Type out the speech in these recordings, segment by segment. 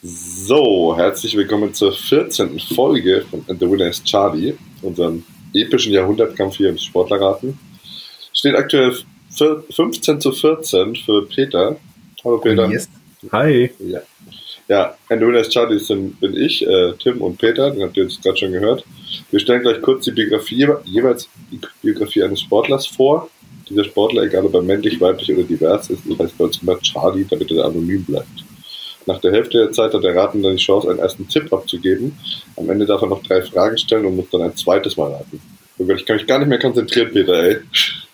So, herzlich willkommen zur 14. Folge von And the Winner is Charlie, unserem epischen Jahrhundertkampf hier im Sportlerraten. Steht aktuell 15 zu 14 für Peter. Hallo Peter. Yes. Hi. Ja. Ja, And the Winner is Charlie sind, bin ich, äh, Tim und Peter, den habt ihr jetzt gerade schon gehört. Wir stellen gleich kurz die Biografie, jeweils die Biografie eines Sportlers vor. Dieser Sportler, egal ob er männlich, weiblich oder divers ist, das heißt bei uns immer Charlie, damit er anonym bleibt. Nach der Hälfte der Zeit hat der Raten dann die Chance, einen ersten Tipp abzugeben. Am Ende darf er noch drei Fragen stellen und muss dann ein zweites Mal raten. Oh Gott, ich kann mich gar nicht mehr konzentrieren, Peter, ey.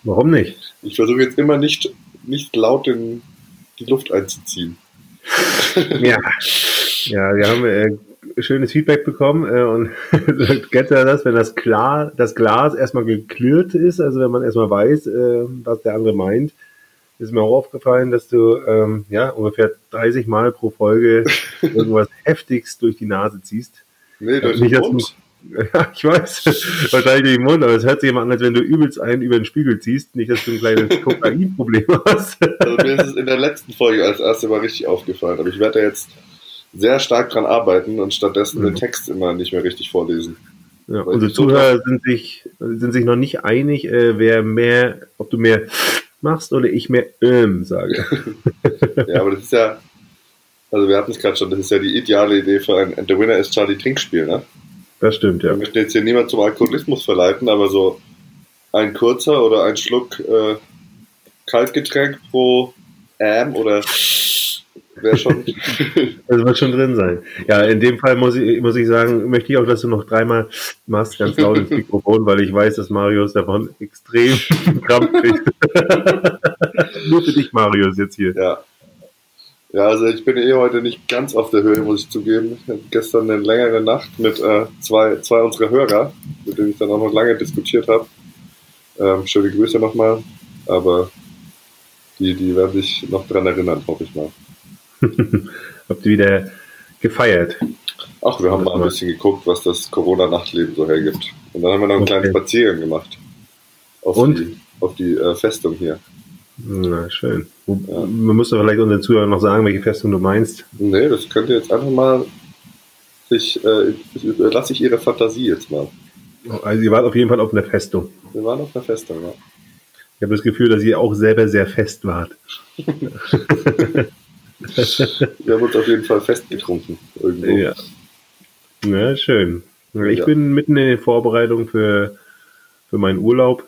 Warum nicht? Ich versuche jetzt immer nicht, nicht laut in die Luft einzuziehen. ja. Ja, wir haben äh, schönes Feedback bekommen äh, und kennt ihr das, wenn das klar, das Glas erstmal geklirrt ist, also wenn man erstmal weiß, äh, was der andere meint, ist mir auch aufgefallen, dass du ähm, ja ungefähr 30 Mal pro Folge irgendwas heftigst durch die Nase ziehst. Nee, durch den Mund. Ja, ich weiß. Wahrscheinlich durch den Mund, aber es hört sich immer an, als wenn du übelst einen über den Spiegel ziehst. Nicht, dass du ein kleines Kokainproblem hast. Also mir ist es in der letzten Folge als erstes mal richtig aufgefallen. Aber ich werde jetzt sehr stark dran arbeiten und stattdessen mhm. den Text immer nicht mehr richtig vorlesen. Ja, unsere Zuhörer sind sich, sind sich noch nicht einig, äh, wer mehr, ob du mehr machst oder ich mehr ähm sage. ja, aber das ist ja, also wir hatten es gerade schon, das ist ja die ideale Idee für ein And the Winner is Charlie Trinkspiel, ne? Das stimmt, ja. Wir möchten jetzt hier niemand zum Alkoholismus verleiten, aber so ein kurzer oder ein Schluck äh, Kaltgetränk pro Ähm oder wäre schon. das wird schon drin sein. Ja, in dem Fall muss ich, muss ich sagen, möchte ich auch, dass du noch dreimal machst, ganz laut ins Mikrofon, weil ich weiß, dass Marius davon extrem Krampf kriegt. Nur für dich, Marius, jetzt hier. Ja. Ja, also ich bin eh heute nicht ganz auf der Höhe, muss ich zugeben. Ich hatte gestern eine längere Nacht mit äh, zwei, zwei unserer Hörer, mit denen ich dann auch noch lange diskutiert habe. Ähm, schöne Grüße nochmal, aber die, die werden sich noch dran erinnern, hoffe ich mal. Habt ihr wieder gefeiert? Ach, wir haben mal ein bisschen geguckt, was das Corona-Nachtleben so hergibt. Und dann haben wir noch einen okay. kleinen Spaziergang gemacht. Auf Und? die, auf die äh, Festung hier. Na, schön. Ja. Man müsste vielleicht unseren Zuhörern noch sagen, welche Festung du meinst. Nee, das könnt ihr jetzt einfach mal sich, äh, lasse ich ihre Fantasie jetzt mal. Also ihr wart auf jeden Fall auf einer Festung. Wir waren auf einer Festung, ja. Ich habe das Gefühl, dass ihr auch selber sehr fest wart. Wir haben uns auf jeden Fall festgetrunken. Irgendwo. Ja. ja, schön. Ich ja. bin mitten in den Vorbereitungen für, für meinen Urlaub.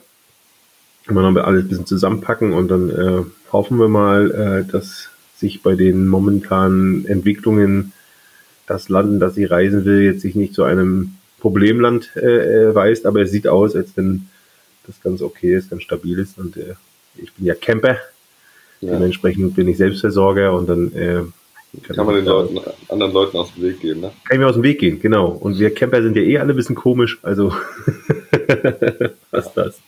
Immer noch alles ein bisschen zusammenpacken und dann äh, hoffen wir mal, äh, dass sich bei den momentanen Entwicklungen das Land, in das ich reisen will, jetzt sich nicht zu einem Problemland äh, weist, aber es sieht aus, als wenn das ganz okay ist, ganz stabil ist und äh, ich bin ja Camper ja. Dementsprechend bin ich Selbstversorger und dann äh, kann, kann man den Leuten, anderen Leuten aus dem Weg gehen, ne? Kann ich mir aus dem Weg gehen, genau. Und wir Camper sind ja eh alle ein bisschen komisch, also was das.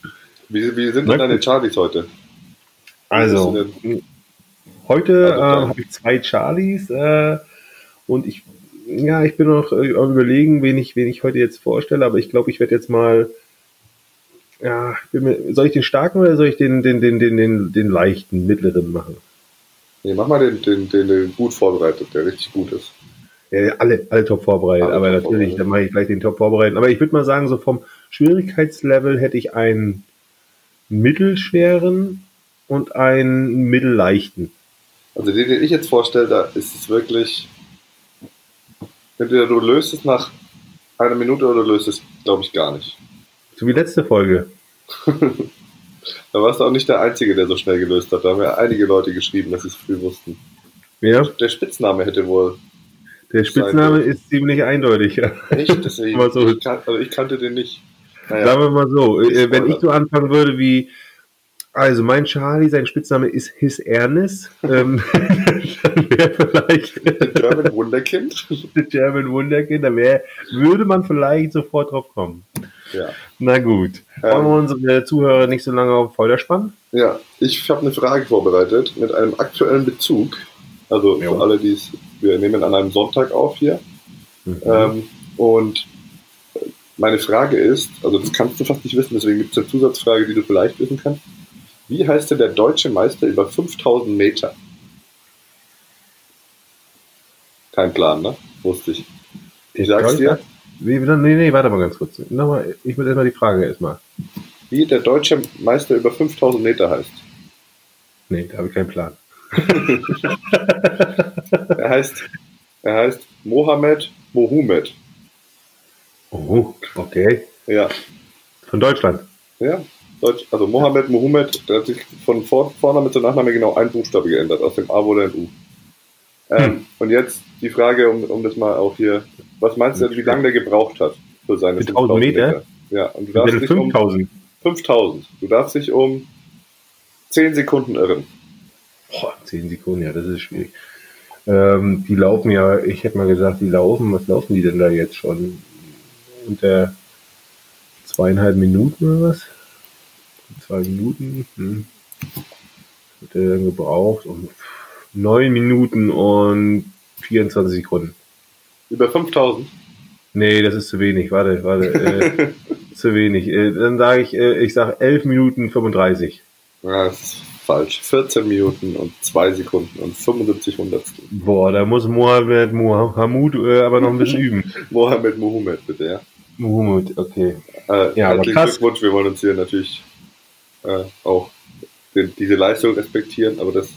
Wie, wie sind denn deine Charlies heute? Also, heute äh, habe ich zwei Charlies äh, und ich, ja, ich bin noch äh, überlegen, wen ich, wen ich heute jetzt vorstelle, aber ich glaube, ich werde jetzt mal ja, soll ich den starken oder soll ich den, den, den, den, den, den leichten, mittleren machen? Nee, mach mal den, den, den, den gut vorbereitet, der richtig gut ist. Ja, alle, alle top vorbereitet, alle aber top natürlich, dann mache ich gleich den top vorbereiten. Aber ich würde mal sagen, so vom Schwierigkeitslevel hätte ich einen mittelschweren und einen mittelleichten. Also den, den ich jetzt vorstelle, da ist es wirklich, entweder du löst es nach einer Minute oder du löst es, glaube ich, gar nicht. So wie letzte Folge. da warst du auch nicht der Einzige, der so schnell gelöst hat. Da haben ja einige Leute geschrieben, dass sie es früh wussten. Ja. Der Spitzname hätte wohl. Der Spitzname ist ziemlich eindeutig. Echt? Deswegen, so. ich, kan also ich kannte den nicht. Naja. Sagen wir mal so, äh, wenn ich so anfangen würde wie, also mein Charlie, sein Spitzname ist His Ernest, ähm, dann wäre vielleicht The German Wunderkind. The German Wunderkind, da würde man vielleicht sofort drauf kommen. Ja. Na gut. Wollen wir unsere Zuhörer nicht so lange auf Folter spannen? Ja, ich habe eine Frage vorbereitet mit einem aktuellen Bezug. Also jo. für alle, die es, wir nehmen an einem Sonntag auf hier. Mhm. Ähm, und meine Frage ist, also das kannst du fast nicht wissen, deswegen gibt es eine Zusatzfrage, die du vielleicht wissen kannst. Wie heißt denn der deutsche Meister über 5000 Meter? Kein Plan, ne? Wusste ich. Ich sag's dir. Wie, nee, nee, warte mal ganz kurz. Nochmal, ich will erstmal die Frage erstmal. Wie der deutsche Meister über 5000 Meter heißt. Nee, da habe ich keinen Plan. er heißt, er heißt Mohammed Mohammed. Oh, okay. Ja. Von Deutschland. Ja, Deutsch, also Mohammed Mohammed, der hat sich von Vor Vorname zu Nachname genau ein Buchstabe geändert. Aus dem A wurde ein U. Ähm, hm. Und jetzt die Frage, um, um das mal auch hier, was meinst du, wie lange der gebraucht hat für seine 5000 Meter? Meter? Ja, und du darfst dich 5000. um 5000. Du darfst dich um 10 Sekunden irren. Boah, 10 Sekunden, ja, das ist schwierig. Ähm, die laufen ja, ich hätte mal gesagt, die laufen, was laufen die denn da jetzt schon? Unter zweieinhalb Minuten oder was? Zwei Minuten, hm. Wird der dann gebraucht? Um neun Minuten und 24 Sekunden. Über 5000? Nee, das ist zu wenig. Warte, warte. Äh, zu wenig. Äh, dann sage ich, äh, ich sage 11 Minuten 35. Ja, das ist falsch. 14 Minuten und 2 Sekunden und 75 Hundertstel. Boah, da muss Mohammed Mohamud äh, aber noch ein bisschen üben. Mohammed Mohammed, bitte, ja. Mohammed, okay. Äh, ja, aber krass. Glückwunsch, wir wollen uns hier natürlich äh, auch den, diese Leistung respektieren, aber das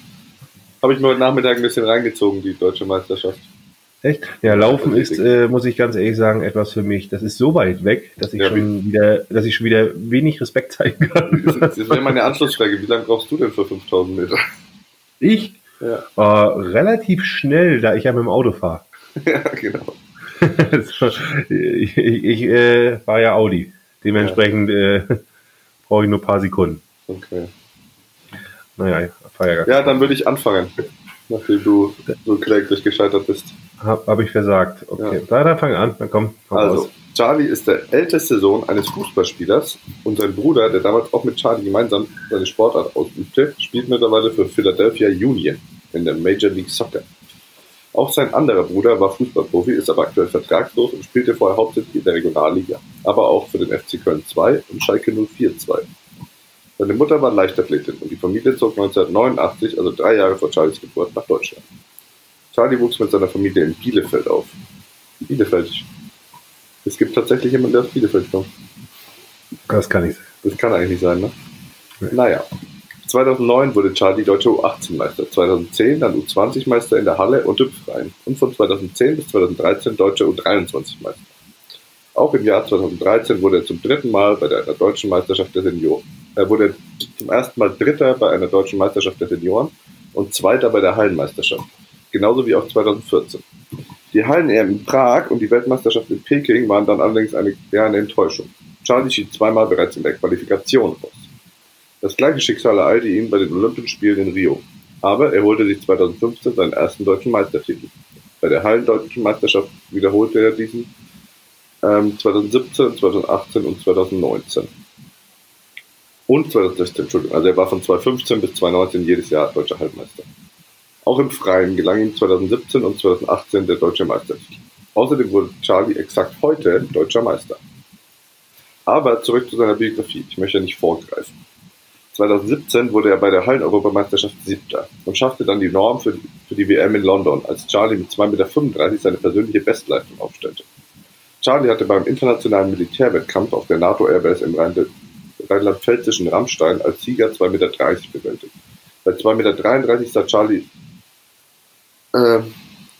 habe ich mir heute Nachmittag ein bisschen reingezogen, die deutsche Meisterschaft. Echt? Ja, Laufen ist, äh, muss ich ganz ehrlich sagen, etwas für mich. Das ist so weit weg, dass ich ja, schon wieder, dass ich schon wieder wenig Respekt zeigen kann. Das, das wäre meine Anschlussfrage. Wie lange brauchst du denn für 5000 Meter? Ich? Ja. Äh, relativ schnell, da ich ja mit dem Auto fahre. Ja, genau. ich ich äh, fahre ja Audi. Dementsprechend ja. äh, brauche ich nur ein paar Sekunden. Okay. Naja, gar Ja, dann würde ich anfangen, nachdem du so kläglich gescheitert bist. Habe hab ich versagt. Okay, ja. da, dann fang an. Dann komm, komm Also, raus. Charlie ist der älteste Sohn eines Fußballspielers und sein Bruder, der damals auch mit Charlie gemeinsam seine Sportart ausübte, spielt mittlerweile für Philadelphia Union in der Major League Soccer. Auch sein anderer Bruder war Fußballprofi, ist aber aktuell vertragslos und spielte vorher hauptsächlich in der Regionalliga, aber auch für den FC Köln 2 und Schalke 04 2. Seine Mutter war Leichtathletin und die Familie zog 1989, also drei Jahre vor Charlies Geburt, nach Deutschland. Charlie wuchs mit seiner Familie in Bielefeld auf. Bielefeld. Es gibt tatsächlich jemanden, der aus Bielefeld kommt. Das kann nicht sein. Das kann eigentlich nicht sein, ne? Nee. Naja. 2009 wurde Charlie deutscher U18-Meister, 2010 dann U20-Meister in der Halle und im Freien und von 2010 bis 2013 deutscher U23-Meister. Auch im Jahr 2013 wurde er zum dritten Mal bei der deutschen Meisterschaft der Senioren. Er wurde zum ersten Mal Dritter bei einer deutschen Meisterschaft der Senioren und Zweiter bei der Hallenmeisterschaft genauso wie auch 2014. Die Hallen-EM in Prag und die Weltmeisterschaft in Peking waren dann allerdings eine, eher eine Enttäuschung. Charlie schied zweimal bereits in der Qualifikation aus. Das gleiche Schicksal ereilte ihn bei den Olympischen Spielen in Rio. Aber er holte sich 2015 seinen ersten deutschen Meistertitel. Bei der Hallendeutschen Meisterschaft wiederholte er diesen ähm, 2017, 2018 und 2019. Und 2016, Entschuldigung. Also er war von 2015 bis 2019 jedes Jahr deutscher Hallenmeister. Auch im Freien gelang ihm 2017 und 2018 der deutsche Meistertitel. Außerdem wurde Charlie exakt heute deutscher Meister. Aber zurück zu seiner Biografie. Ich möchte nicht vorgreifen. 2017 wurde er bei der Hallen-Europameisterschaft Siebter und schaffte dann die Norm für, für die WM in London, als Charlie mit 2,35 Meter seine persönliche Bestleistung aufstellte. Charlie hatte beim internationalen Militärwettkampf auf der NATO-Airbase im rheinland-pfälzischen Rammstein als Sieger 2,30 Meter bewältigt. Bei 2,33 Meter sah Charlie äh,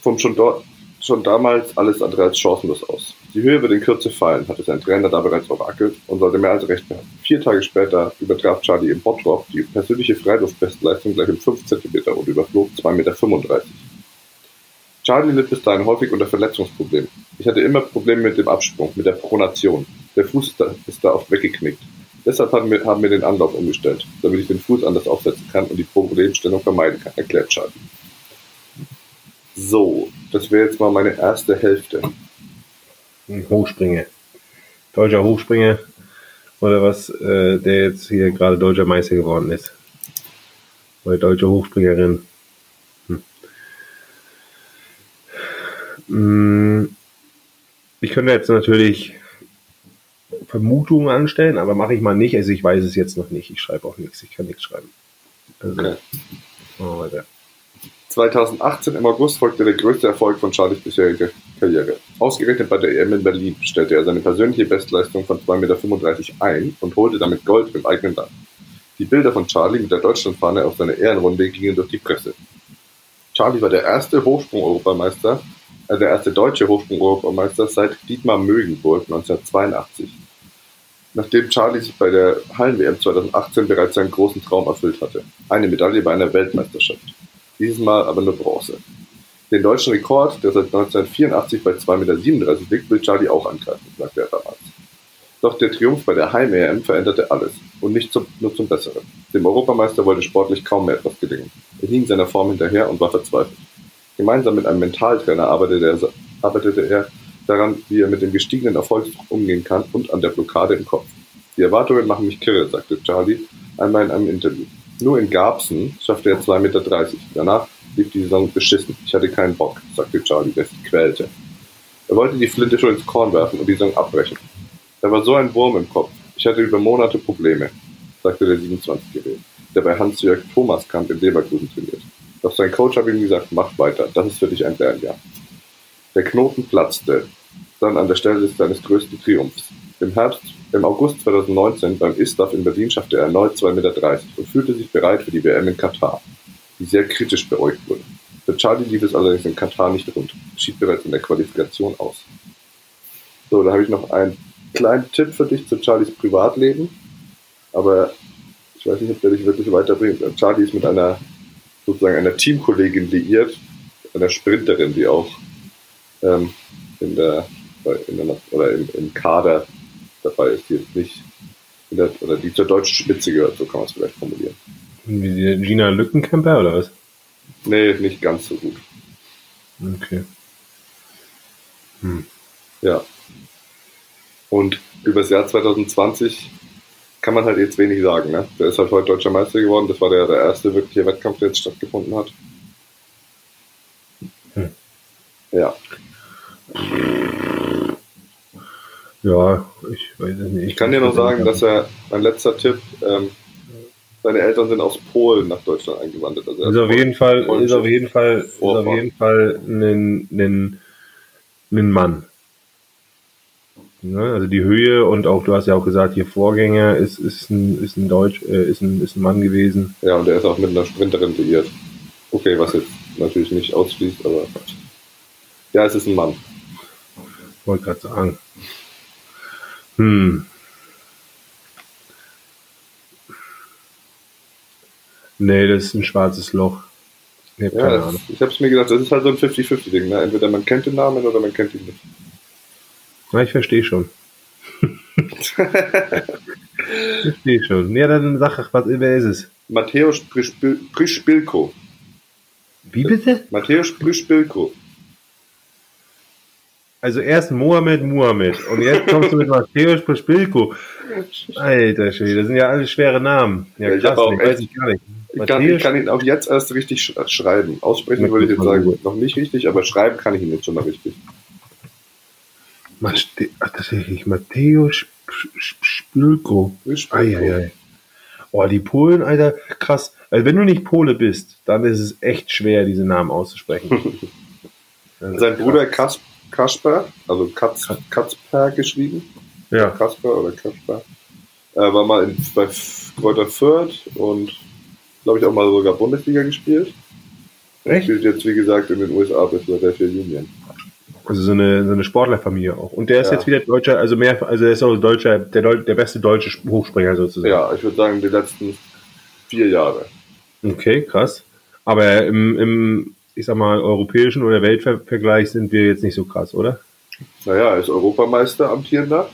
vom schon dort schon damals alles andere als chancenlos aus. Die Höhe wird in Kürze fallen, hatte sein Trainer da bereits orakelt und sollte mehr als recht haben. Vier Tage später übertraf Charlie im Bottrop die persönliche Freiluftbestleistung gleich um 5 cm und überflog 2,35 Meter. Charlie litt bis dahin häufig unter Verletzungsproblemen. Ich hatte immer Probleme mit dem Absprung, mit der Pronation. Der Fuß ist da, ist da oft weggeknickt. Deshalb haben wir, haben wir den Anlauf umgestellt, damit ich den Fuß anders aufsetzen kann und die Problemstellung vermeiden kann, erklärt Charlie. So, das wäre jetzt mal meine erste Hälfte. Hochspringer. Deutscher Hochspringer. Oder was, äh, der jetzt hier gerade deutscher Meister geworden ist. Oder deutsche Hochspringerin. Hm. hm. Ich könnte jetzt natürlich Vermutungen anstellen, aber mache ich mal nicht. Also ich weiß es jetzt noch nicht. Ich schreibe auch nichts. Ich kann nichts schreiben. Also, okay. machen wir weiter. 2018 im August folgte der größte Erfolg von Charlies bisheriger Karriere. Ausgerechnet bei der EM in Berlin stellte er seine persönliche Bestleistung von 2,35 Meter ein und holte damit Gold im eigenen Land. Die Bilder von Charlie mit der Deutschlandfahne auf seiner Ehrenrunde gingen durch die Presse. Charlie war der erste Hochsprung-Europameister, äh, der erste deutsche Hochsprung-Europameister seit Dietmar Mögenburg 1982. Nachdem Charlie sich bei der Hallen-WM 2018 bereits seinen großen Traum erfüllt hatte. Eine Medaille bei einer Weltmeisterschaft dieses Mal aber nur Bronze. Den deutschen Rekord, der seit 1984 bei 2,37 Meter liegt, will Charlie auch angreifen, sagte er damals. Doch der Triumph bei der Heim-EM veränderte alles und nicht zum, nur zum Besseren. Dem Europameister wollte sportlich kaum mehr etwas gelingen. Er hing seiner Form hinterher und war verzweifelt. Gemeinsam mit einem Mentaltrainer arbeitete er, arbeitete er daran, wie er mit dem gestiegenen Erfolgsdruck umgehen kann und an der Blockade im Kopf. Die Erwartungen machen mich kirre, sagte Charlie einmal in einem Interview. Nur in Garbsen schaffte er 2,30 Meter. Danach lief die Saison beschissen. Ich hatte keinen Bock, sagte Charlie, der sich quälte. Er wollte die Flinte schon ins Korn werfen und die Saison abbrechen. Er war so ein Wurm im Kopf. Ich hatte über Monate Probleme, sagte der 27-Jährige, der bei Hans-Jörg Thomaskamp in Leverkusen trainiert. Doch sein Coach hat ihm gesagt, mach weiter, das ist für dich ein Lernjahr. Der Knoten platzte, dann an der Stelle seines größten Triumphs. Im Herbst im August 2019 beim ISTAF in Berlin schaffte er erneut 2,30 Meter und fühlte sich bereit für die WM in Katar, die sehr kritisch beäugt wurde. Für Charlie lief es allerdings in Katar nicht rund, schied bereits in der Qualifikation aus. So, da habe ich noch einen kleinen Tipp für dich zu Charlies Privatleben, aber ich weiß nicht, ob der dich wirklich weiterbringt. Charlie ist mit einer sozusagen einer Teamkollegin liiert, einer Sprinterin, die auch ähm, in der, in der oder im, im Kader dabei ist, die jetzt nicht der, oder die zur deutschen Spitze gehört, so kann man es vielleicht formulieren. Wie Gina Lückenkämper oder was? Nee, nicht ganz so gut. Okay. Hm. Ja. Und über das Jahr 2020 kann man halt jetzt wenig sagen. Ne? Der ist halt heute deutscher Meister geworden. Das war der, der erste wirkliche Wettkampf, der jetzt stattgefunden hat. Hm. Ja. Ja, ich weiß es nicht. Ich kann dir noch sagen, dass er, mein letzter Tipp, ähm, seine Eltern sind aus Polen nach Deutschland eingewandert. Also ist, auf jeden Fall, ist auf jeden Fall, ist auf jeden Fall ein, ein, ein Mann. Ne? Also die Höhe und auch, du hast ja auch gesagt, ihr Vorgänger ist, ist, ein, ist, ein Deutsch, äh, ist, ein, ist ein Mann gewesen. Ja, und der ist auch mit einer Sprinterin liiert. Okay, was jetzt natürlich nicht ausschließt, aber ja, es ist ein Mann. Wollte gerade sagen. Hm. Nee, das ist ein schwarzes Loch. Ich habe ja, Ahnung. Ich habe es mir gedacht, das ist halt so ein 50-50-Ding. Ne? Entweder man kennt den Namen oder man kennt ihn nicht. Na, ich verstehe schon. ich verstehe schon. Ja, dann sag, was, wer ist es? Matthäus Prischbilko. Wie bitte? Matthäus Prischbilko. Also erst Mohammed Mohammed und jetzt kommst du mit Matthäus Pospilko. Alter Schwede, das sind ja alles schwere Namen. Ja, ja krass, ich weiß ich gar nicht. Ich kann, ich kann, ihn auch jetzt erst richtig sch schreiben. Aussprechen würde ich jetzt sagen, gut. noch nicht richtig, aber schreiben kann ich ihn jetzt schon mal richtig. Ach, tatsächlich, Matthäus Spilko. Eieiei. Oh, die Polen, Alter, krass. Also wenn du nicht Pole bist, dann ist es echt schwer, diese Namen auszusprechen. Sein Bruder Kasper Kasper, also Katz, Katzper geschrieben. Ja. Kasper oder Kasper. Äh, war mal in, bei Kräuter Fürth und glaube ich auch mal sogar Bundesliga gespielt. Echt? Spielt jetzt, wie gesagt, in den USA bei Philadelphia Union. Also so eine, so eine Sportlerfamilie auch. Und der ist ja. jetzt wieder Deutscher, also mehr, also er ist auch Deutscher, der, der beste deutsche Hochspringer sozusagen. Ja, ich würde sagen, die letzten vier Jahre. Okay, krass. Aber im, im ich sag mal, europäischen oder Weltvergleich sind wir jetzt nicht so krass, oder? Naja, er ist Europameister amtierender.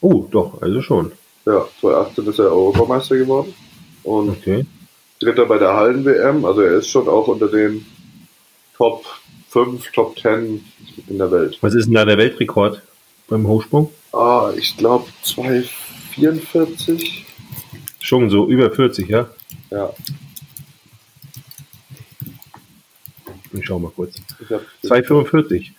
Oh, doch, also schon. Ja, 2018 ist er Europameister geworden. Und okay. Dritter bei der Hallen-WM. Also er ist schon auch unter den Top 5, Top 10 in der Welt. Was ist denn da der Weltrekord beim Hochsprung? Ah, ich glaube 2,44. Schon so über 40, ja? Ja. Ich schau mal kurz. 245.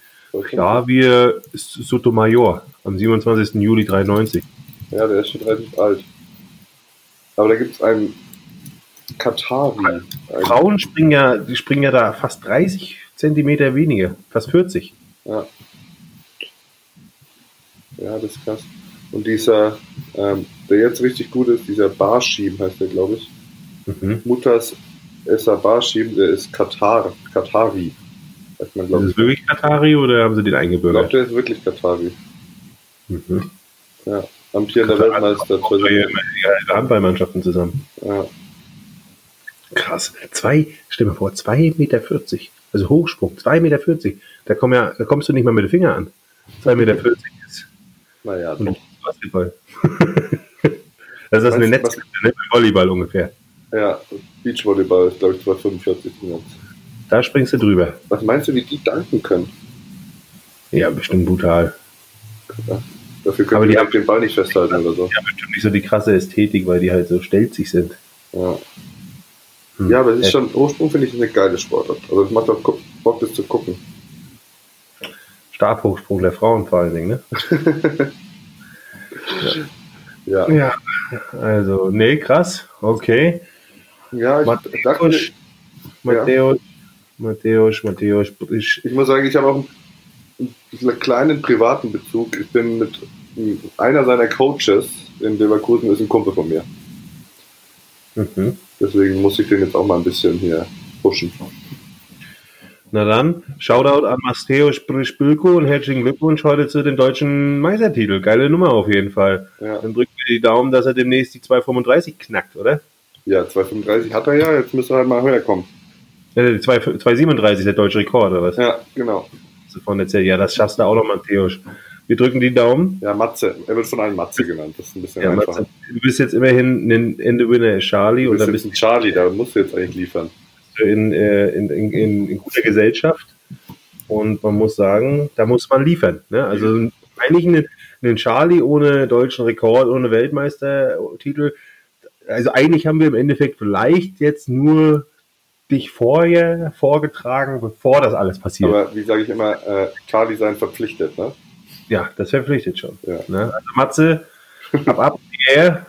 Javier Sotomayor am 27. Juli 93. Ja, der ist schon relativ alt. Aber da gibt es einen Katari. Frauen springen ja, die springen ja da fast 30 Zentimeter weniger, fast 40. Ja. Ja, das ist krass. Und dieser, ähm, der jetzt richtig gut ist, dieser Barschim heißt der, glaube ich. Mhm. Mutters Essa Barschim, der ist Katar, Katari. Sagt man, Ist es ich. wirklich Katari oder haben sie den Ich glaube, eingebürgert? der ist wirklich Katari. Mhm. Ja. Amtierender Katari. Weltmeister. Die Handballmannschaften zusammen. Ja. Krass. Zwei, stell dir vor, 2,40 Meter. Also Hochsprung, 2,40 Meter. Da, komm ja, da kommst du nicht mal mit den Finger an. 2,40 Meter ist Naja. Basketball. das ist du, Netz, ne? Volleyball ungefähr. Ja, Beachvolleyball ist, glaube ich, 245 Netz. Da springst du drüber. Was meinst du, wie die danken können? Ja, bestimmt brutal. Ja. Dafür können Aber die die halt den Ball nicht festhalten oder so. Haben bestimmt nicht so die krasse Ästhetik, weil die halt so stelzig sind. Ja. Hm. Ja, aber es ist Äh, schon, Ursprung finde ich eine geile Sportart. Also es macht auch Bock, das zu gucken. Stabhochsprung der Frauen vor allen Dingen, ne? Ja, Ja. Also, nee, krass. Okay. Ja ich dachte, Matthäus, Matthäus, Matthäus, Matthäus, ich, ich muss sagen, ich habe auch einen, einen kleinen privaten Bezug. Ich bin mit einer seiner Coaches in Leverkusen ist ein Kumpel von mir. mhm. Deswegen muss ich den jetzt auch mal ein bisschen hier pushen. Na dann, Shoutout an Matthäus Sprichbülko und herzlichen Glückwunsch heute zu dem deutschen Meistertitel. Geile Nummer auf jeden Fall. Ja, Dann drücken wir die Daumen, dass er demnächst die 235 knackt, oder? Ja 2,35 hat er ja, jetzt müsste er halt mal höher kommen. Äh, die 2 237 ist der deutsche Rekord, oder was? Ja, genau. Von erzählt. Ja, das schaffst du auch noch, Matthäus. Wir drücken die Daumen. Ja, Matze. Er wird von allen Matze genannt. Das ist ein bisschen Ja, einfacher. Matze, du bist jetzt immerhin ein Ende-Winner Charlie Du und bist jetzt bist ein Charlie, da musst du jetzt eigentlich liefern. in, äh, in, in, in, in guter Gesellschaft. Und man muss sagen, da muss man liefern. Ne? Also eigentlich einen, einen Charlie ohne deutschen Rekord, ohne Weltmeistertitel. Also eigentlich haben wir im Endeffekt vielleicht jetzt nur dich vorher vorgetragen, bevor das alles passiert. Aber wie sage ich immer, äh, Charlie sein verpflichtet, ne? ja, das verpflichtet schon. Ja. Ne? Also Matze, ab ab, yeah,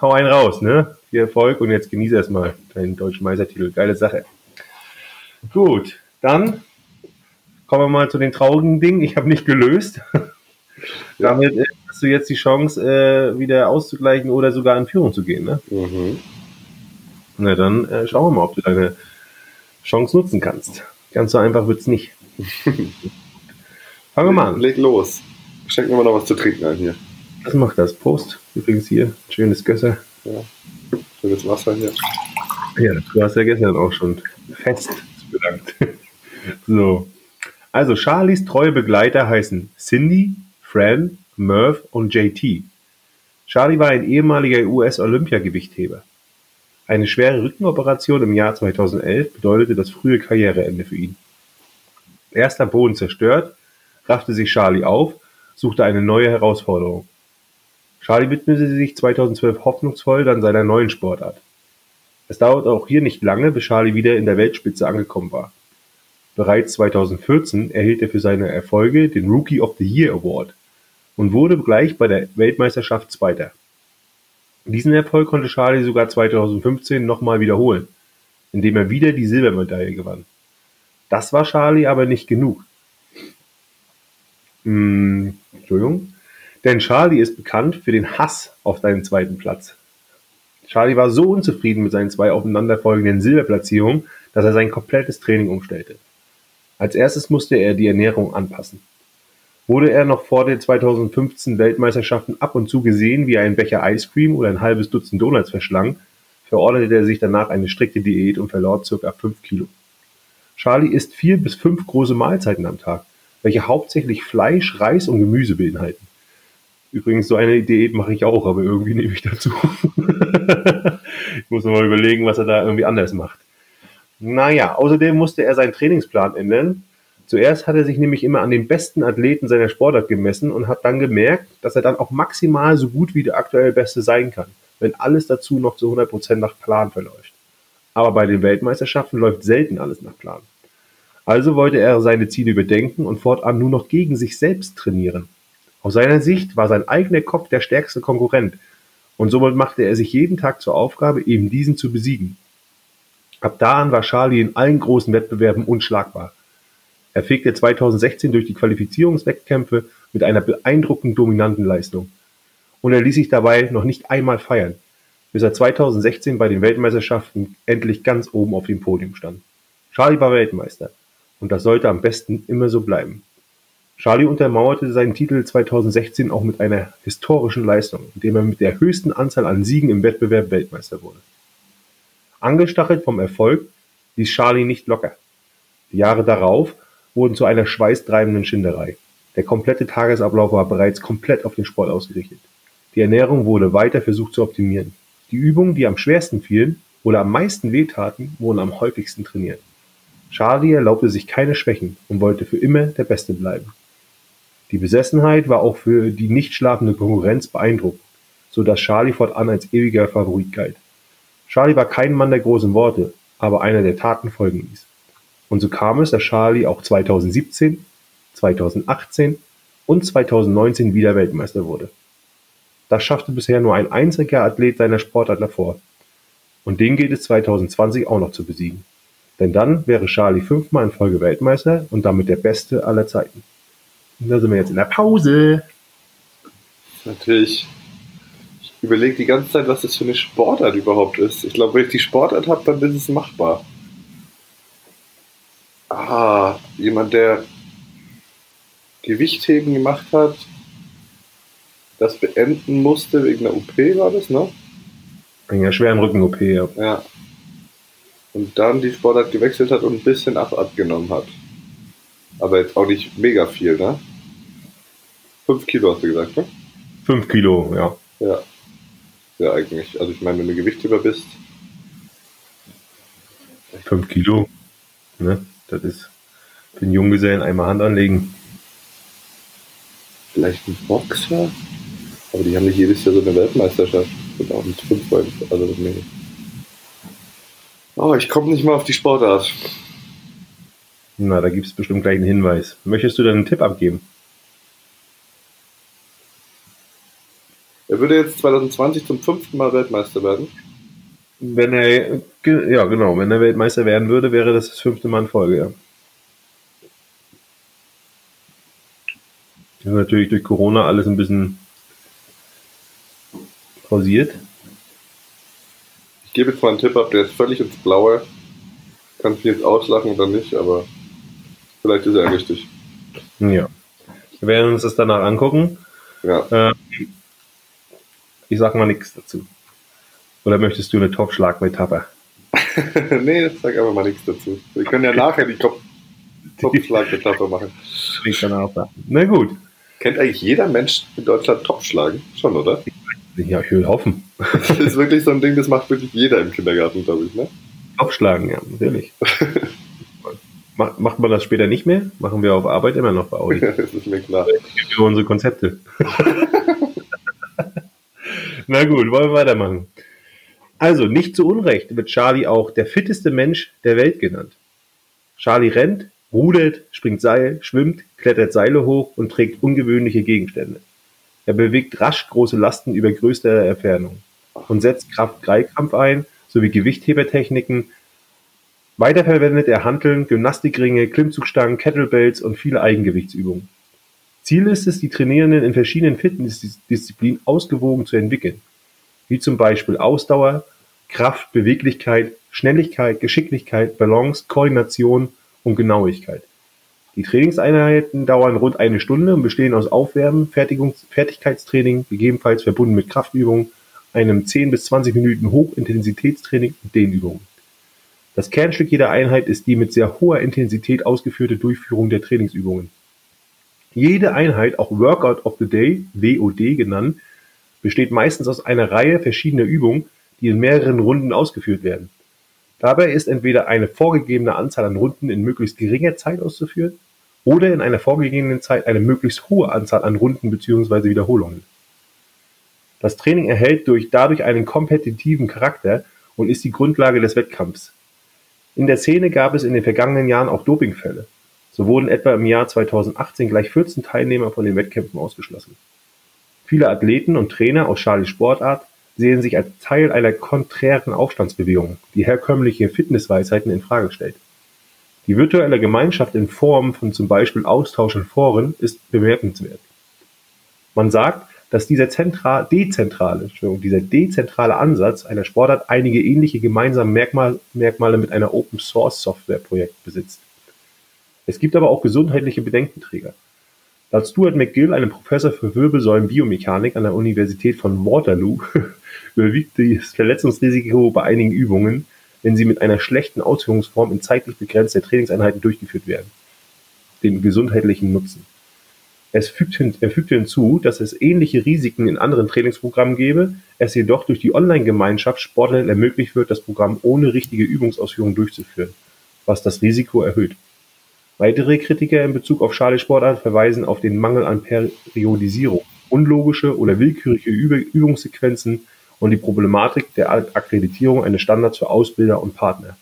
hau einen raus, ne? Viel Erfolg und jetzt genieße erstmal deinen deutschen Meistertitel. Geile Sache. Gut, dann kommen wir mal zu den traurigen Dingen. Ich habe nicht gelöst. Ja. Damit äh, hast du jetzt die Chance, äh, wieder auszugleichen oder sogar in Führung zu gehen. Ne? Mhm. Na dann äh, schauen wir mal, ob du deine Chance nutzen kannst. Ganz so einfach wird's nicht. Fangen wir mal an. Leg los. Schenken wir mal noch was zu trinken ein hier. Was macht das? Prost. Übrigens hier, schönes Gösser. Schönes Wasser hier. Ja, du hast ja gestern auch schon fest bedankt. so. Also, Charlies treue Begleiter heißen Cindy, Fran, Merv und JT. Charlie war ein ehemaliger US-Olympiagewichtheber. Eine schwere Rückenoperation im Jahr 2011 bedeutete das frühe Karriereende für ihn. Erst am Boden zerstört, raffte sich Charlie auf, suchte eine neue Herausforderung. Charlie widmete sich 2012 hoffnungsvoll dann seiner neuen Sportart. Es dauerte auch hier nicht lange, bis Charlie wieder in der Weltspitze angekommen war. Bereits 2014 erhielt er für seine Erfolge den Rookie of the Year Award und wurde gleich bei der Weltmeisterschaft Zweiter. Diesen Erfolg konnte Charlie sogar 2015 nochmal wiederholen, indem er wieder die Silbermedaille gewann. Das war Charlie aber nicht genug. Hm, Entschuldigung. Denn Charlie ist bekannt für den Hass auf seinen zweiten Platz. Charlie war so unzufrieden mit seinen zwei aufeinanderfolgenden Silberplatzierungen, dass er sein komplettes Training umstellte. Als erstes musste er die Ernährung anpassen. Wurde er noch vor den 2015 Weltmeisterschaften ab und zu gesehen, wie er einen Becher Ice Cream oder ein halbes Dutzend Donuts verschlang, verordnete er sich danach eine strikte Diät und verlor ca. 5 Kilo. Charlie isst vier bis fünf große Mahlzeiten am Tag, welche hauptsächlich Fleisch, Reis und Gemüse beinhalten. Übrigens, so eine Diät mache ich auch, aber irgendwie nehme ich dazu. ich muss mal überlegen, was er da irgendwie anders macht. Naja, außerdem musste er seinen Trainingsplan ändern. Zuerst hat er sich nämlich immer an den besten Athleten seiner Sportart gemessen und hat dann gemerkt, dass er dann auch maximal so gut wie der aktuell Beste sein kann, wenn alles dazu noch zu 100% nach Plan verläuft. Aber bei den Weltmeisterschaften läuft selten alles nach Plan. Also wollte er seine Ziele überdenken und fortan nur noch gegen sich selbst trainieren. Aus seiner Sicht war sein eigener Kopf der stärkste Konkurrent und somit machte er sich jeden Tag zur Aufgabe, eben diesen zu besiegen. Ab da an war Charlie in allen großen Wettbewerben unschlagbar. Er fegte 2016 durch die Qualifizierungswettkämpfe mit einer beeindruckend dominanten Leistung. Und er ließ sich dabei noch nicht einmal feiern, bis er 2016 bei den Weltmeisterschaften endlich ganz oben auf dem Podium stand. Charlie war Weltmeister und das sollte am besten immer so bleiben. Charlie untermauerte seinen Titel 2016 auch mit einer historischen Leistung, indem er mit der höchsten Anzahl an Siegen im Wettbewerb Weltmeister wurde. Angestachelt vom Erfolg ließ Charlie nicht locker. Die Jahre darauf wurden zu einer schweißtreibenden Schinderei. Der komplette Tagesablauf war bereits komplett auf den Sport ausgerichtet. Die Ernährung wurde weiter versucht zu optimieren. Die Übungen, die am schwersten fielen oder am meisten wehtaten, wurden am häufigsten trainiert. Charlie erlaubte sich keine Schwächen und wollte für immer der Beste bleiben. Die Besessenheit war auch für die nicht schlafende Konkurrenz beeindruckend, so dass Charlie fortan als ewiger Favorit galt. Charlie war kein Mann der großen Worte, aber einer der Taten folgen ließ. Und so kam es, dass Charlie auch 2017, 2018 und 2019 wieder Weltmeister wurde. Das schaffte bisher nur ein einziger Athlet seiner Sportart davor. Und den gilt es 2020 auch noch zu besiegen. Denn dann wäre Charlie fünfmal in Folge Weltmeister und damit der Beste aller Zeiten. Und da sind wir jetzt in der Pause. Natürlich. Ich überlege die ganze Zeit, was das für eine Sportart überhaupt ist. Ich glaube, wenn ich die Sportart habe, dann ist es machbar. Ah, jemand, der Gewichtheben gemacht hat, das beenden musste wegen der OP, war das, ne? Wegen einer schweren Rücken-OP, ja. Ja. Und dann die Sportart gewechselt hat und ein bisschen ab abgenommen hat. Aber jetzt auch nicht mega viel, ne? 5 Kilo hast du gesagt, ne? 5 Kilo, ja. Ja. Ja, eigentlich. Also ich meine, wenn du Gewichtheber bist. 5 Kilo, ne? Das ist für einen Junggesellen einmal Hand anlegen. Vielleicht ein Boxer? Aber die haben nicht jedes Jahr so eine Weltmeisterschaft. Und auch nicht fünf also nee. Oh, ich komme nicht mal auf die Sportart. Na, da gibt es bestimmt gleich einen Hinweis. Möchtest du dann einen Tipp abgeben? Er würde jetzt 2020 zum fünften Mal Weltmeister werden. Wenn er, ja genau, wenn er Weltmeister werden würde, wäre das das fünfte Mal in Folge, ja. Das ist natürlich durch Corona alles ein bisschen pausiert. Ich gebe jetzt mal einen Tipp ab, der ist völlig ins Blaue. Kannst mich jetzt auslachen oder nicht, aber vielleicht ist er richtig. Ja. Wir werden uns das danach angucken. Ja. Äh, ich sag mal nichts dazu. Oder möchtest du eine Topfschlag-Metapher? nee, sag einfach mal nichts dazu. Wir können ja nachher die Topfschlag-Metapher machen. Ich kann auch. Na gut. Kennt eigentlich jeder Mensch in Deutschland Topfschlagen? Schon, oder? Ja, ich will hoffen. Das ist wirklich so ein Ding, das macht wirklich jeder im Kindergarten, glaube ich, ne? Topfschlagen, ja, natürlich. Macht man das später nicht mehr? Machen wir auf Arbeit immer noch bei Audi. das ist mir klar. Für unsere Konzepte. Na gut, wollen wir weitermachen. Also, nicht zu Unrecht wird Charlie auch der fitteste Mensch der Welt genannt. Charlie rennt, rudert, springt Seil, schwimmt, klettert Seile hoch und trägt ungewöhnliche Gegenstände. Er bewegt rasch große Lasten über größere Entfernung und setzt Kraft-Dreikampf ein, sowie Gewichthebertechniken. Weiter verwendet er Hanteln, Gymnastikringe, Klimmzugstangen, Kettlebells und viele Eigengewichtsübungen. Ziel ist es, die Trainierenden in verschiedenen Fitnessdisziplinen ausgewogen zu entwickeln, wie zum Beispiel Ausdauer, Kraft, Beweglichkeit, Schnelligkeit, Geschicklichkeit, Balance, Koordination und Genauigkeit. Die Trainingseinheiten dauern rund eine Stunde und bestehen aus Aufwärmen, Fertigungs Fertigkeitstraining, gegebenenfalls verbunden mit Kraftübungen, einem 10 bis 20 Minuten Hochintensitätstraining und Dehnübungen. Das Kernstück jeder Einheit ist die mit sehr hoher Intensität ausgeführte Durchführung der Trainingsübungen. Jede Einheit, auch Workout of the Day, WOD genannt, besteht meistens aus einer Reihe verschiedener Übungen, die in mehreren Runden ausgeführt werden. Dabei ist entweder eine vorgegebene Anzahl an Runden in möglichst geringer Zeit auszuführen oder in einer vorgegebenen Zeit eine möglichst hohe Anzahl an Runden bzw. Wiederholungen. Das Training erhält durch, dadurch einen kompetitiven Charakter und ist die Grundlage des Wettkampfs. In der Szene gab es in den vergangenen Jahren auch Dopingfälle. So wurden etwa im Jahr 2018 gleich 14 Teilnehmer von den Wettkämpfen ausgeschlossen. Viele Athleten und Trainer aus Charlies Sportart sehen sich als Teil einer konträren Aufstandsbewegung, die herkömmliche Fitnessweisheiten in Frage stellt. Die virtuelle Gemeinschaft in Form von zum Beispiel Austausch in Foren ist bemerkenswert. Man sagt, dass dieser zentral, dezentrale, dieser dezentrale Ansatz einer Sportart einige ähnliche gemeinsame Merkmal, Merkmale mit einer Open Source Software Projekt besitzt. Es gibt aber auch gesundheitliche Bedenkenträger. Laut Stuart McGill, einem Professor für Wirbelsäulenbiomechanik an der Universität von Waterloo, überwiegt das Verletzungsrisiko bei einigen Übungen, wenn sie mit einer schlechten Ausführungsform in zeitlich begrenzter Trainingseinheiten durchgeführt werden. Den gesundheitlichen Nutzen. Es fügt hin, er fügte hinzu, dass es ähnliche Risiken in anderen Trainingsprogrammen gebe, es jedoch durch die Online-Gemeinschaft Sportlern ermöglicht wird, das Programm ohne richtige Übungsausführung durchzuführen, was das Risiko erhöht. Weitere Kritiker in Bezug auf Schale-Sportart verweisen auf den Mangel an Periodisierung, unlogische oder willkürliche Übungssequenzen und die Problematik der Akkreditierung eines Standards für Ausbilder und Partner.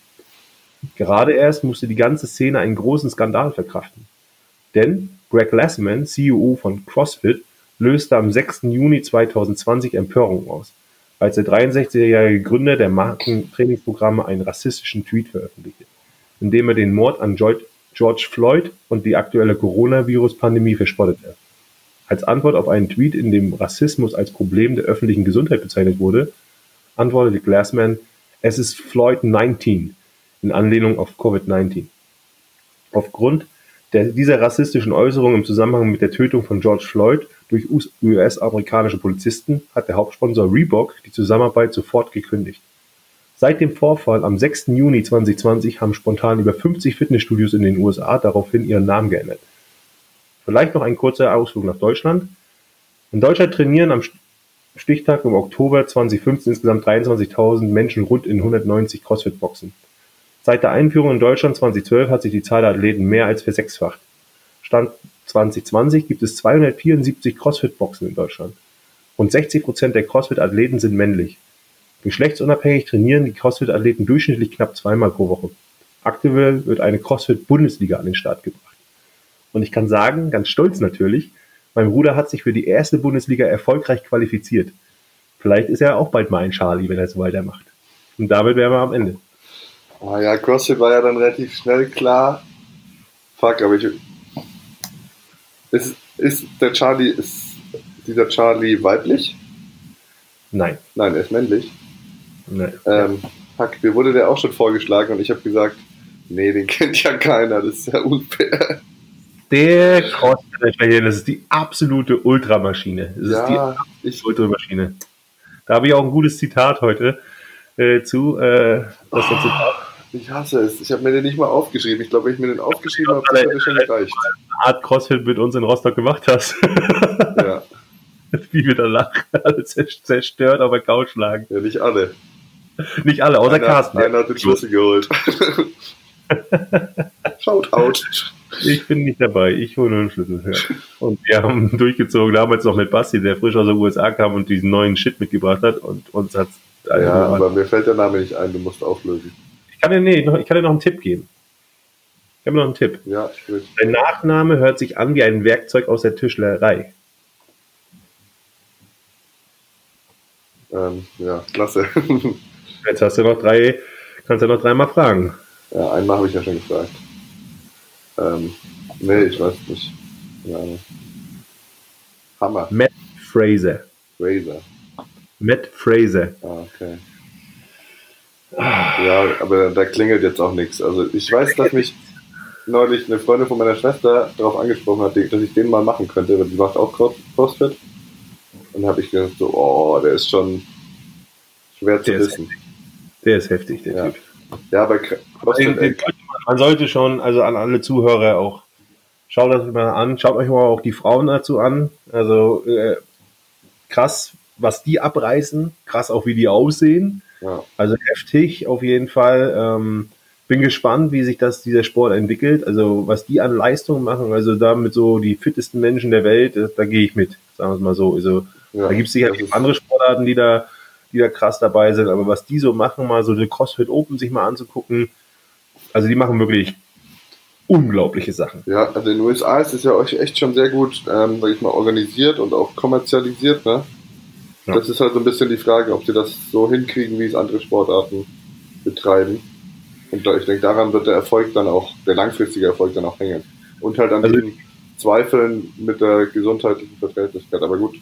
Gerade erst musste die ganze Szene einen großen Skandal verkraften. Denn Greg Glassman, CEO von CrossFit, löste am 6. Juni 2020 Empörung aus, als der 63-jährige Gründer der Markentrainingsprogramme einen rassistischen Tweet veröffentlichte, in dem er den Mord an George George Floyd und die aktuelle Coronavirus-Pandemie verspottete. Als Antwort auf einen Tweet, in dem Rassismus als Problem der öffentlichen Gesundheit bezeichnet wurde, antwortete Glassman, es ist Floyd 19 in Anlehnung auf Covid-19. Aufgrund der, dieser rassistischen Äußerung im Zusammenhang mit der Tötung von George Floyd durch US-amerikanische Polizisten hat der Hauptsponsor Reebok die Zusammenarbeit sofort gekündigt. Seit dem Vorfall am 6. Juni 2020 haben spontan über 50 Fitnessstudios in den USA daraufhin ihren Namen geändert. Vielleicht noch ein kurzer Ausflug nach Deutschland. In Deutschland trainieren am Stichtag im Oktober 2015 insgesamt 23.000 Menschen rund in 190 CrossFit-Boxen. Seit der Einführung in Deutschland 2012 hat sich die Zahl der Athleten mehr als versechsfacht. Stand 2020 gibt es 274 CrossFit-Boxen in Deutschland. Rund 60 Prozent der CrossFit-Athleten sind männlich. Geschlechtsunabhängig trainieren die CrossFit-Athleten durchschnittlich knapp zweimal pro Woche. Aktuell wird eine CrossFit-Bundesliga an den Start gebracht. Und ich kann sagen, ganz stolz natürlich, mein Bruder hat sich für die erste Bundesliga erfolgreich qualifiziert. Vielleicht ist er auch bald mal ein Charlie, wenn er so weitermacht. Und damit wären wir am Ende. Oh ja, CrossFit war ja dann relativ schnell klar. Fuck, aber ich. Ist, ist der Charlie, ist dieser Charlie weiblich? Nein. Nein, er ist männlich. Nee. Ähm, Hack, mir wurde der auch schon vorgeschlagen und ich habe gesagt, nee, den kennt ja keiner, das ist ja unfair. Der CrossFit, das ist die absolute Ultramaschine. Das ja, ist die ich, Ultramaschine. Da habe ich auch ein gutes Zitat heute äh, zu. Äh, oh, Zitat. Ich hasse es. Ich habe mir den nicht mal aufgeschrieben. Ich glaube, wenn ich mir den aufgeschrieben habe, hätte das schon gereicht. Art CrossFit mit uns in Rostock gemacht hast. ja. Wie wir da lachen, alle zerstört auf der Couch lagen. Ja, nicht alle. Nicht alle, außer einer, Carsten. Einer hat den Schlüssel geholt. Schaut out. Ich bin nicht dabei, ich hole nur den Schlüssel. Ja. Und wir haben durchgezogen, damals noch mit Basti, der frisch aus den USA kam und diesen neuen Shit mitgebracht hat und uns hat Ja, aber mir fällt der Name nicht ein, du musst auflösen. Ich kann dir, nee, ich kann dir noch einen Tipp geben. Ich habe noch einen Tipp. Ja, sprich. Dein Nachname hört sich an wie ein Werkzeug aus der Tischlerei. Ähm, ja, klasse. Jetzt hast du noch drei, kannst du noch dreimal fragen. Ja, einmal habe ich ja schon gefragt. Ähm, nee, ich weiß nicht. Ja. Hammer. Matt Fraser. Fraser. Matt Fraser. Ah, okay. Ja, aber da klingelt jetzt auch nichts. Also ich weiß, dass mich neulich eine Freundin von meiner Schwester darauf angesprochen hat, dass ich den mal machen könnte, weil die macht auch CrossFit. Und habe ich gedacht, so, oh, der ist schon schwer zu der wissen. Ist der ist heftig, der ja. Typ. Ja, aber CrossFit, man sollte schon, also an alle Zuhörer auch, schaut das mal an, schaut euch mal auch die Frauen dazu an. Also äh, krass, was die abreißen, krass auch wie die aussehen. Ja. Also heftig auf jeden Fall. Ähm, bin gespannt, wie sich das dieser Sport entwickelt. Also was die an Leistung machen, also da mit so die fittesten Menschen der Welt, da, da gehe ich mit, sagen wir es mal so. Also ja, da gibt es sicherlich andere Sportarten, die da, die da krass dabei sind, aber was die so machen, mal so eine CrossFit Open sich mal anzugucken, also die machen wirklich unglaubliche Sachen. Ja, also in den USA ist es ja euch echt schon sehr gut, ähm, sag ich mal, organisiert und auch kommerzialisiert, ne? Ja. Das ist halt so ein bisschen die Frage, ob sie das so hinkriegen, wie es andere Sportarten betreiben. Und ich denke, daran wird der Erfolg dann auch, der langfristige Erfolg dann auch hängen. Und halt an also, diesen Zweifeln mit der gesundheitlichen Verträglichkeit. Aber gut.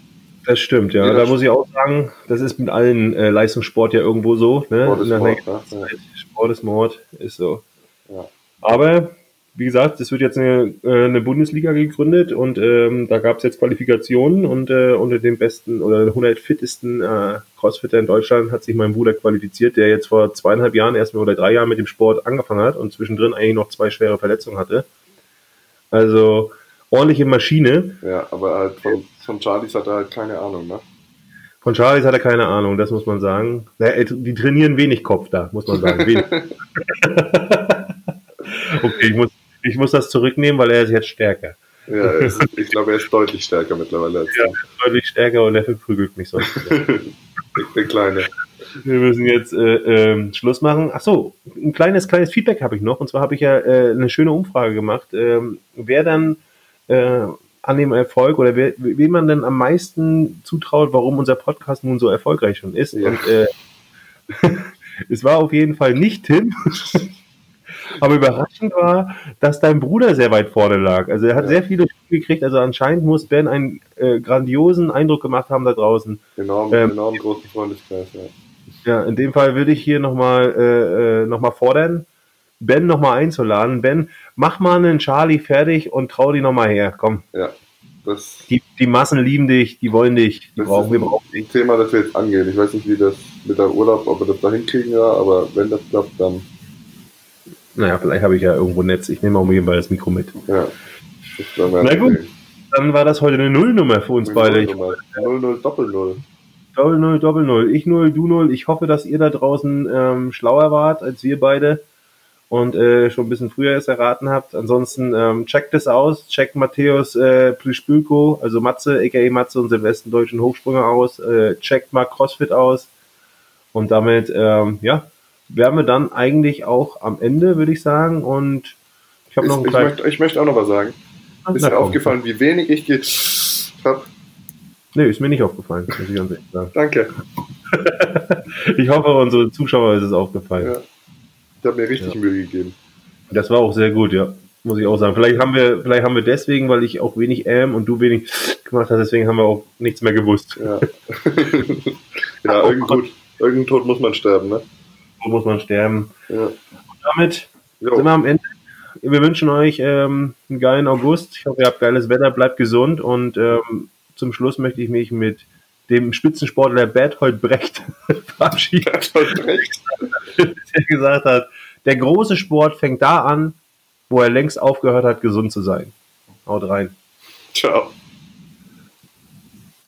Das stimmt, ja. Da muss ich auch sagen, das ist mit allen äh, Leistungssport ja irgendwo so. Ne? Sport ist Mord, ja. Sport ist Mord, ist so. Ja. Aber wie gesagt, es wird jetzt eine, äh, eine Bundesliga gegründet und ähm, da gab es jetzt Qualifikationen und äh, unter den besten oder 100 fittesten äh, Crossfitter in Deutschland hat sich mein Bruder qualifiziert, der jetzt vor zweieinhalb Jahren erst oder drei Jahren mit dem Sport angefangen hat und zwischendrin eigentlich noch zwei schwere Verletzungen hatte. Also ordentliche Maschine. Ja, aber halt von, von Charlies hat er halt keine Ahnung, ne? Von Charlies hat er keine Ahnung, das muss man sagen. Die trainieren wenig Kopf da, muss man sagen. okay, ich muss, ich muss das zurücknehmen, weil er ist jetzt stärker. Ja, ist, ich glaube, er ist deutlich stärker mittlerweile als ja, deutlich stärker und er verprügelt mich sonst. der Kleine. Wir müssen jetzt äh, äh, Schluss machen. Ach so, ein kleines, kleines Feedback habe ich noch. Und zwar habe ich ja äh, eine schöne Umfrage gemacht, ähm, wer dann äh, an dem Erfolg oder wer, wem man denn am meisten zutraut, warum unser Podcast nun so erfolgreich schon ist. Ja. Und äh, es war auf jeden Fall nicht Tim. Aber überraschend war, dass dein Bruder sehr weit vorne lag. Also er hat ja. sehr viele Spiele gekriegt. Also anscheinend muss Ben einen äh, grandiosen Eindruck gemacht haben da draußen. Enorm, ähm, enorm großen Freundeskreis, ja. Ja, in dem Fall würde ich hier nochmal äh, äh, noch fordern, Ben nochmal einzuladen. Ben, mach mal einen Charlie fertig und trau die nochmal her. Komm. Ja. Das die, die Massen lieben dich, die wollen dich, die brauchen, wir brauchen dich. Thema, das wir jetzt angehen. Ich weiß nicht, wie das mit der Urlaub, ob wir das da hinkriegen, ja, aber wenn das klappt, dann naja, vielleicht habe ich ja irgendwo Netz. Ich nehme auch jeden Fall das Mikro mit. Ja. Na gut, dann war das heute eine Nullnummer für uns beide. 0-0 Doppel-Null. Doppel-Null, Doppel-Null. Ich Null, du Null. Ich hoffe, dass ihr da draußen ähm, schlauer wart als wir beide und äh, schon ein bisschen früher es erraten habt. Ansonsten ähm, checkt es aus, checkt Matthäus äh, Plischbülko, also Matze, a.k.a. Matze, unseren besten deutschen Hochsprung aus, äh, checkt mal CrossFit aus und damit, ähm, ja, wären wir dann eigentlich auch am Ende, würde ich sagen. Und ich habe noch einen ich, möchte, ich möchte auch noch was sagen. Ach, ist dir aufgefallen, wie wenig ich ge habe? Nee, ist mir nicht aufgefallen, muss ich ganz ehrlich sagen. Danke. ich hoffe, unsere Zuschauer ist es aufgefallen. Ja. Ich habe mir richtig ja. Mühe gegeben. Das war auch sehr gut, ja. Muss ich auch sagen. Vielleicht haben wir, vielleicht haben wir deswegen, weil ich auch wenig ähm und du wenig gemacht hast, deswegen haben wir auch nichts mehr gewusst. Ja, ja irgendein, Tod, irgendein Tod muss man sterben, ne? so muss man sterben. Ja. Und damit jo. sind wir am Ende. Wir wünschen euch ähm, einen geilen August. Ich hoffe, ihr habt geiles Wetter, bleibt gesund und ähm, zum Schluss möchte ich mich mit dem Spitzensportler Berthold Brecht verabschieden. Berthold Brecht. der gesagt hat, der große Sport fängt da an, wo er längst aufgehört hat, gesund zu sein. Haut rein. Ciao.